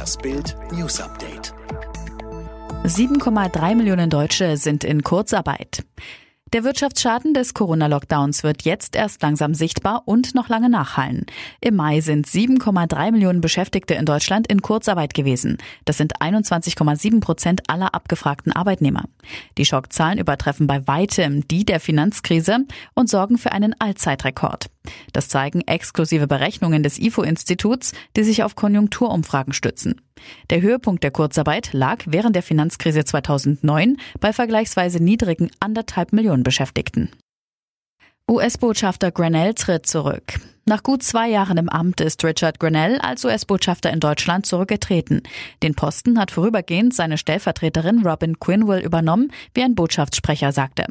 Das Bild News Update. 7,3 Millionen Deutsche sind in Kurzarbeit. Der Wirtschaftsschaden des Corona-Lockdowns wird jetzt erst langsam sichtbar und noch lange nachhallen. Im Mai sind 7,3 Millionen Beschäftigte in Deutschland in Kurzarbeit gewesen. Das sind 21,7 Prozent aller abgefragten Arbeitnehmer. Die Schockzahlen übertreffen bei weitem die der Finanzkrise und sorgen für einen Allzeitrekord. Das zeigen exklusive Berechnungen des IFO-Instituts, die sich auf Konjunkturumfragen stützen. Der Höhepunkt der Kurzarbeit lag während der Finanzkrise 2009 bei vergleichsweise niedrigen anderthalb Millionen Beschäftigten. US-Botschafter Grenell tritt zurück. Nach gut zwei Jahren im Amt ist Richard Grenell als US-Botschafter in Deutschland zurückgetreten. Den Posten hat vorübergehend seine Stellvertreterin Robin Quinwell übernommen, wie ein Botschaftssprecher sagte.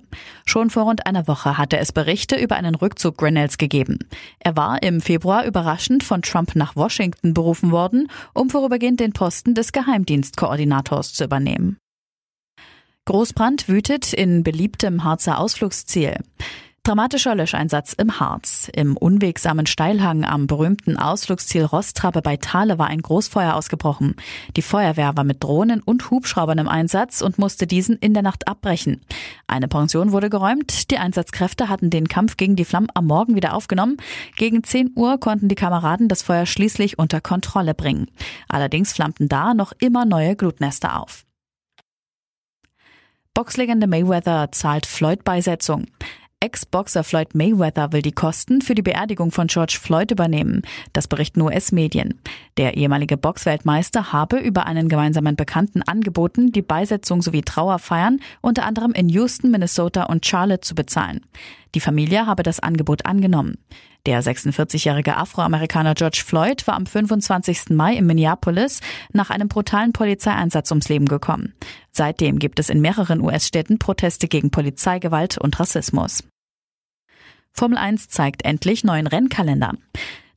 Schon vor rund einer Woche hatte es Berichte über einen Rückzug Grenells gegeben. Er war im Februar überraschend von Trump nach Washington berufen worden, um vorübergehend den Posten des Geheimdienstkoordinators zu übernehmen. Großbrand wütet in beliebtem Harzer Ausflugsziel. Dramatischer Löscheinsatz im Harz. Im unwegsamen Steilhang am berühmten Ausflugsziel Rostrabe bei Thale war ein Großfeuer ausgebrochen. Die Feuerwehr war mit Drohnen und Hubschraubern im Einsatz und musste diesen in der Nacht abbrechen. Eine Pension wurde geräumt. Die Einsatzkräfte hatten den Kampf gegen die Flammen am Morgen wieder aufgenommen. Gegen 10 Uhr konnten die Kameraden das Feuer schließlich unter Kontrolle bringen. Allerdings flammten da noch immer neue Glutnester auf. Boxlegende Mayweather zahlt Floyd-Beisetzung. Ex-Boxer Floyd Mayweather will die Kosten für die Beerdigung von George Floyd übernehmen. Das berichten US-Medien. Der ehemalige Boxweltmeister habe über einen gemeinsamen Bekannten angeboten, die Beisetzung sowie Trauerfeiern unter anderem in Houston, Minnesota und Charlotte zu bezahlen. Die Familie habe das Angebot angenommen. Der 46-jährige Afroamerikaner George Floyd war am 25. Mai in Minneapolis nach einem brutalen Polizeieinsatz ums Leben gekommen. Seitdem gibt es in mehreren US-Städten Proteste gegen Polizeigewalt und Rassismus. Formel 1 zeigt endlich neuen Rennkalender.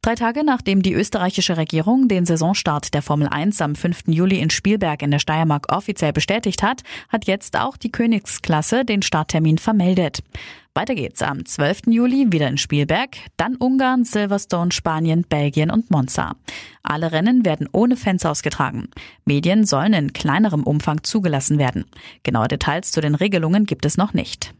Drei Tage nachdem die österreichische Regierung den Saisonstart der Formel 1 am 5. Juli in Spielberg in der Steiermark offiziell bestätigt hat, hat jetzt auch die Königsklasse den Starttermin vermeldet. Weiter geht's am 12. Juli wieder in Spielberg, dann Ungarn, Silverstone, Spanien, Belgien und Monza. Alle Rennen werden ohne Fans ausgetragen. Medien sollen in kleinerem Umfang zugelassen werden. Genaue Details zu den Regelungen gibt es noch nicht.